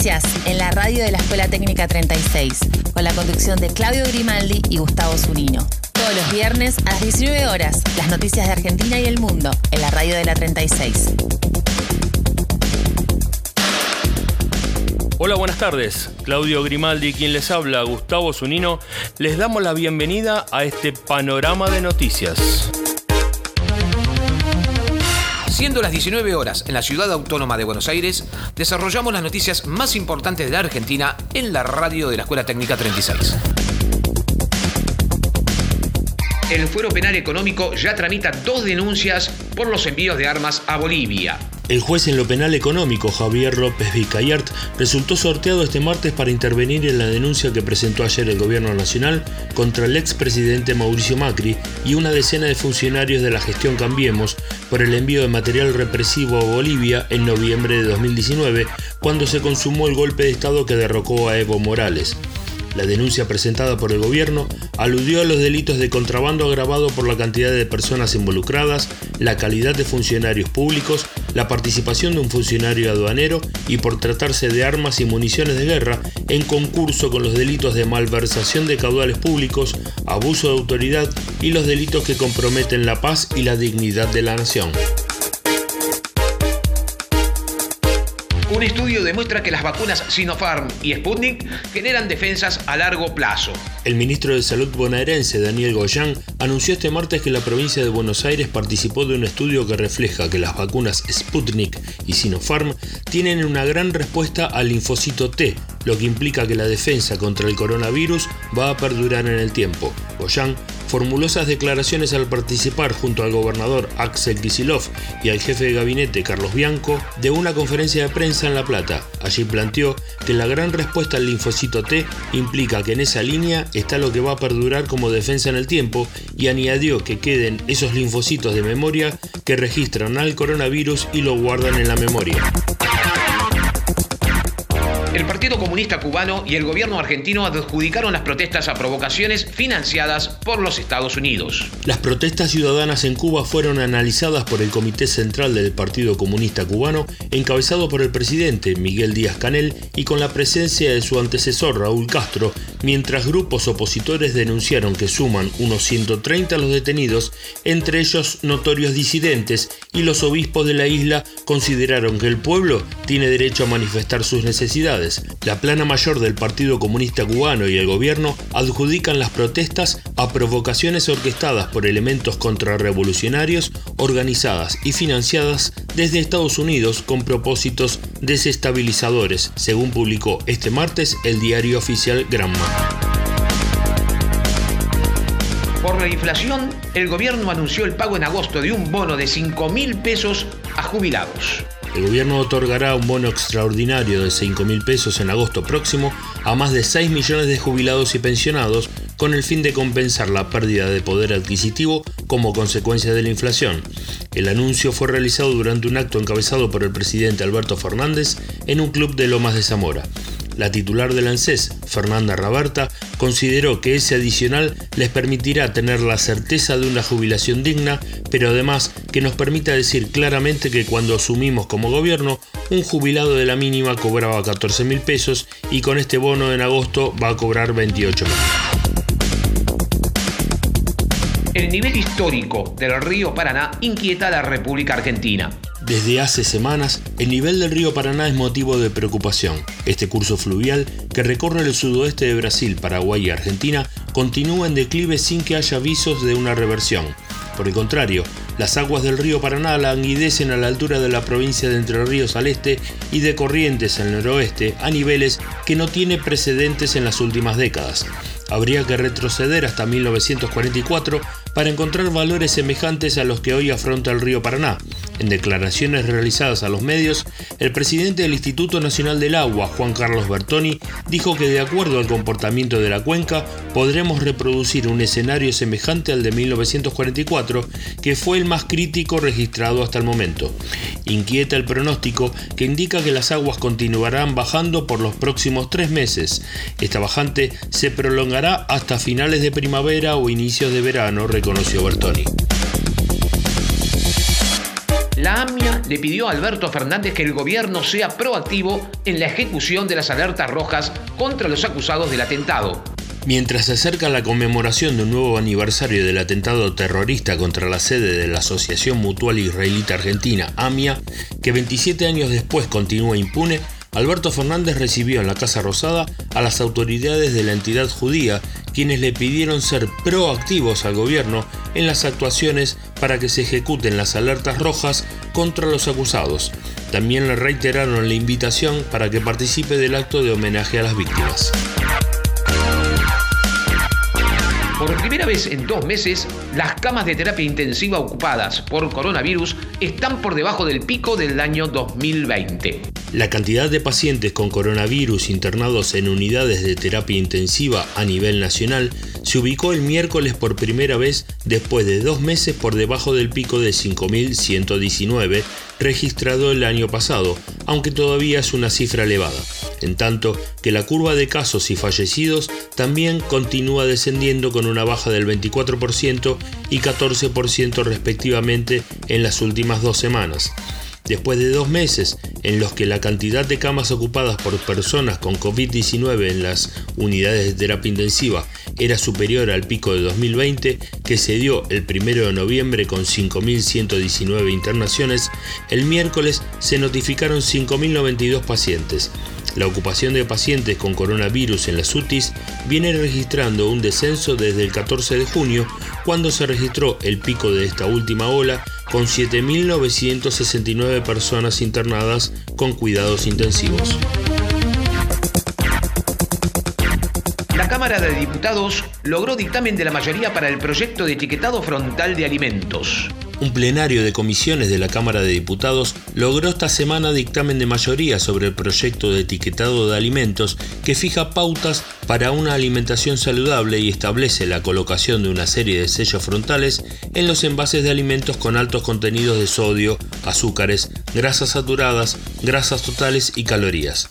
En la radio de la Escuela Técnica 36, con la conducción de Claudio Grimaldi y Gustavo Zunino. Todos los viernes a las 19 horas, las noticias de Argentina y el mundo en la radio de la 36. Hola, buenas tardes. Claudio Grimaldi, quien les habla, Gustavo Zunino, les damos la bienvenida a este panorama de noticias. Siendo las 19 horas en la ciudad autónoma de Buenos Aires, desarrollamos las noticias más importantes de la Argentina en la radio de la Escuela Técnica 36. El Fuero Penal Económico ya tramita dos denuncias por los envíos de armas a Bolivia. El juez en lo penal económico, Javier López Vicayart, resultó sorteado este martes para intervenir en la denuncia que presentó ayer el Gobierno Nacional contra el expresidente Mauricio Macri y una decena de funcionarios de la gestión Cambiemos por el envío de material represivo a Bolivia en noviembre de 2019, cuando se consumó el golpe de Estado que derrocó a Evo Morales. La denuncia presentada por el gobierno aludió a los delitos de contrabando agravado por la cantidad de personas involucradas, la calidad de funcionarios públicos, la participación de un funcionario aduanero y por tratarse de armas y municiones de guerra en concurso con los delitos de malversación de caudales públicos, abuso de autoridad y los delitos que comprometen la paz y la dignidad de la nación. Un estudio demuestra que las vacunas Sinopharm y Sputnik generan defensas a largo plazo. El ministro de Salud bonaerense, Daniel Goyan, anunció este martes que la provincia de Buenos Aires participó de un estudio que refleja que las vacunas Sputnik y Sinopharm tienen una gran respuesta al linfocito T, lo que implica que la defensa contra el coronavirus va a perdurar en el tiempo. Goyan formuló esas declaraciones al participar junto al gobernador Axel Kisilov y al jefe de gabinete Carlos Bianco de una conferencia de prensa en La Plata. Allí planteó que la gran respuesta al linfocito T implica que en esa línea está lo que va a perdurar como defensa en el tiempo y añadió que queden esos linfocitos de memoria que registran al coronavirus y lo guardan en la memoria. Partido Comunista Cubano y el gobierno argentino adjudicaron las protestas a provocaciones financiadas por los Estados Unidos. Las protestas ciudadanas en Cuba fueron analizadas por el Comité Central del Partido Comunista Cubano, encabezado por el presidente Miguel Díaz Canel y con la presencia de su antecesor Raúl Castro, mientras grupos opositores denunciaron que suman unos 130 los detenidos, entre ellos notorios disidentes, y los obispos de la isla consideraron que el pueblo tiene derecho a manifestar sus necesidades la plana mayor del Partido Comunista Cubano y el gobierno adjudican las protestas a provocaciones orquestadas por elementos contrarrevolucionarios organizadas y financiadas desde Estados Unidos con propósitos desestabilizadores, según publicó este martes el diario oficial Granma. Por la inflación, el gobierno anunció el pago en agosto de un bono de 5 mil pesos a jubilados. El gobierno otorgará un bono extraordinario de 5 mil pesos en agosto próximo a más de 6 millones de jubilados y pensionados con el fin de compensar la pérdida de poder adquisitivo como consecuencia de la inflación. El anuncio fue realizado durante un acto encabezado por el presidente Alberto Fernández en un club de Lomas de Zamora. La titular del ANSES, Fernanda Raberta, consideró que ese adicional les permitirá tener la certeza de una jubilación digna, pero además que nos permita decir claramente que cuando asumimos como gobierno, un jubilado de la mínima cobraba 14 mil pesos y con este bono en agosto va a cobrar 28 mil. El nivel histórico del río Paraná inquieta a la República Argentina. Desde hace semanas, el nivel del río Paraná es motivo de preocupación. Este curso fluvial, que recorre el sudoeste de Brasil, Paraguay y Argentina, continúa en declive sin que haya avisos de una reversión. Por el contrario, las aguas del río Paraná languidecen a la altura de la provincia de Entre Ríos al este y de Corrientes al noroeste a niveles que no tiene precedentes en las últimas décadas. Habría que retroceder hasta 1944 para encontrar valores semejantes a los que hoy afronta el río Paraná. En declaraciones realizadas a los medios, el presidente del Instituto Nacional del Agua, Juan Carlos Bertoni, dijo que de acuerdo al comportamiento de la cuenca, podremos reproducir un escenario semejante al de 1944, que fue el más crítico registrado hasta el momento. Inquieta el pronóstico que indica que las aguas continuarán bajando por los próximos tres meses. Esta bajante se prolongará hasta finales de primavera o inicios de verano, reconoció Bertoni. La AMIA le pidió a Alberto Fernández que el gobierno sea proactivo en la ejecución de las alertas rojas contra los acusados del atentado. Mientras se acerca la conmemoración de un nuevo aniversario del atentado terrorista contra la sede de la Asociación Mutual Israelita Argentina, AMIA, que 27 años después continúa impune, Alberto Fernández recibió en la Casa Rosada a las autoridades de la entidad judía, quienes le pidieron ser proactivos al gobierno en las actuaciones para que se ejecuten las alertas rojas contra los acusados. También le reiteraron la invitación para que participe del acto de homenaje a las víctimas. Por primera vez en dos meses, las camas de terapia intensiva ocupadas por coronavirus están por debajo del pico del año 2020. La cantidad de pacientes con coronavirus internados en unidades de terapia intensiva a nivel nacional se ubicó el miércoles por primera vez después de dos meses por debajo del pico de 5.119 registrado el año pasado, aunque todavía es una cifra elevada, en tanto que la curva de casos y fallecidos también continúa descendiendo con una baja del 24% y 14% respectivamente en las últimas dos semanas. Después de dos meses en los que la cantidad de camas ocupadas por personas con COVID-19 en las unidades de terapia intensiva era superior al pico de 2020, que se dio el 1 de noviembre con 5.119 internaciones, el miércoles se notificaron 5.092 pacientes. La ocupación de pacientes con coronavirus en las UTIs viene registrando un descenso desde el 14 de junio, cuando se registró el pico de esta última ola con 7.969 personas internadas con cuidados intensivos. La Cámara de Diputados logró dictamen de la mayoría para el proyecto de etiquetado frontal de alimentos. Un plenario de comisiones de la Cámara de Diputados logró esta semana dictamen de mayoría sobre el proyecto de etiquetado de alimentos que fija pautas para una alimentación saludable y establece la colocación de una serie de sellos frontales en los envases de alimentos con altos contenidos de sodio, azúcares, grasas saturadas, grasas totales y calorías.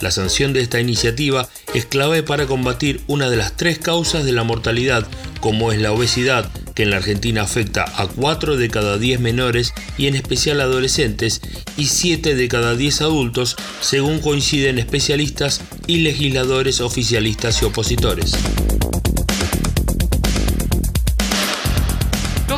La sanción de esta iniciativa es clave para combatir una de las tres causas de la mortalidad, como es la obesidad, que en la Argentina afecta a 4 de cada 10 menores y en especial adolescentes y 7 de cada 10 adultos, según coinciden especialistas y legisladores oficialistas y opositores.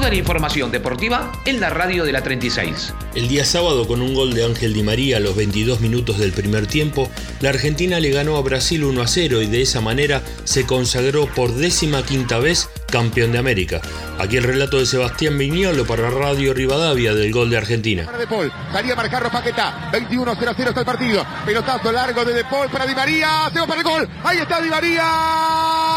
Toda la información deportiva en la radio de la 36. El día sábado, con un gol de Ángel Di María a los 22 minutos del primer tiempo, la Argentina le ganó a Brasil 1 a 0 y de esa manera se consagró por décima quinta vez campeón de América. Aquí el relato de Sebastián Viñolo para Radio Rivadavia del gol de Argentina. De Paul, salía a marcarlo Paquetá, 21-0-0 está el partido. Pelotazo largo de De Paul para Di María, se va para el gol. Ahí está Di María.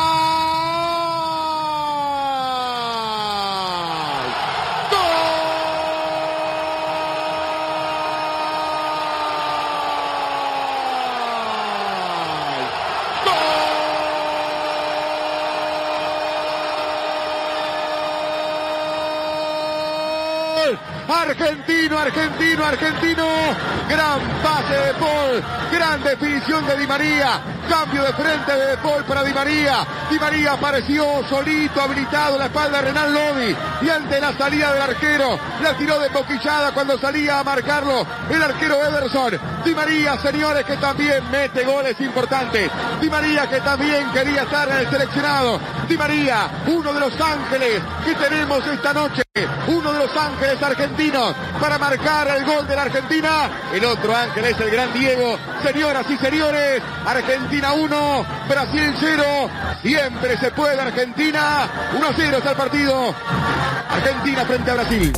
Argentino, argentino, argentino. Gran pase de Paul. Gran definición de Di María. Cambio de frente de Paul para Di María. Di María apareció solito, habilitado en la espalda de Renan Lodi. Y ante la salida del arquero, la tiró de poquillada cuando salía a marcarlo el arquero Ederson. Di María, señores, que también mete goles importantes. Di María, que también quería estar en el seleccionado. Di María, uno de los ángeles que tenemos esta noche. Uno de los ángeles argentinos para marcar el gol de la Argentina. El otro ángel es el gran Diego. Señoras y señores, Argentina 1, Brasil 0. Siempre se puede Argentina. 1 0 está el partido. Argentina frente a Brasil.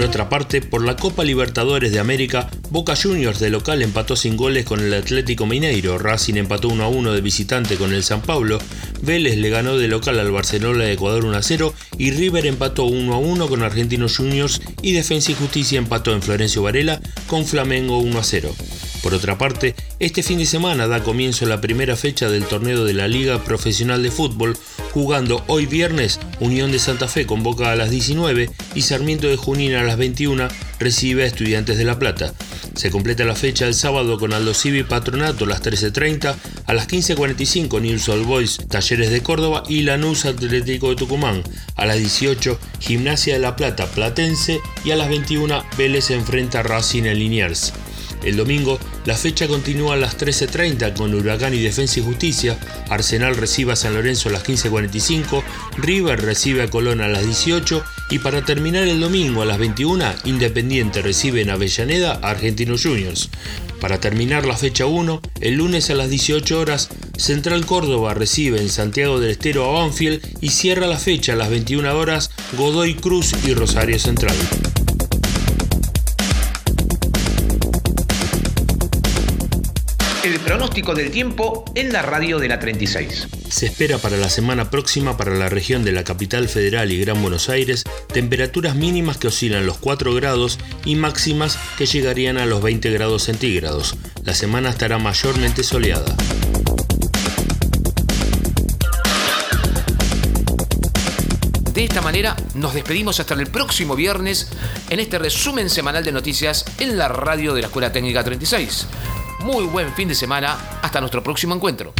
Por otra parte, por la Copa Libertadores de América, Boca Juniors de local empató sin goles con el Atlético Mineiro, Racing empató 1 a 1 de visitante con el San Pablo, Vélez le ganó de local al Barcelona de Ecuador 1 a 0 y River empató 1 a 1 con Argentinos Juniors y Defensa y Justicia empató en Florencio Varela con Flamengo 1 a 0. Por otra parte, Este fin de semana da comienzo la primera fecha del torneo de la Liga Profesional de Fútbol, jugando hoy viernes Unión de Santa Fe convoca a las 19 y Sarmiento de Junín a las 21 recibe a Estudiantes de La Plata. Se completa la fecha el sábado con Aldo Civi Patronato a las 13.30, a las 15.45 News All Boys Talleres de Córdoba y Lanús Atlético de Tucumán, a las 18 Gimnasia de La Plata Platense y a las 21 Vélez enfrenta a Racing en Liniers. El domingo, la fecha continúa a las 13.30 con Huracán y Defensa y Justicia, Arsenal recibe a San Lorenzo a las 15.45, River recibe a Colón a las 18 y para terminar el domingo a las 21, Independiente recibe en Avellaneda a Argentinos Juniors. Para terminar la fecha 1, el lunes a las 18 horas, Central Córdoba recibe en Santiago del Estero a Banfield y cierra la fecha a las 21 horas Godoy Cruz y Rosario Central. El pronóstico del tiempo en la radio de la 36. Se espera para la semana próxima para la región de la capital federal y Gran Buenos Aires temperaturas mínimas que oscilan los 4 grados y máximas que llegarían a los 20 grados centígrados. La semana estará mayormente soleada. De esta manera nos despedimos hasta el próximo viernes en este resumen semanal de noticias en la radio de la Escuela Técnica 36. Muy buen fin de semana. Hasta nuestro próximo encuentro.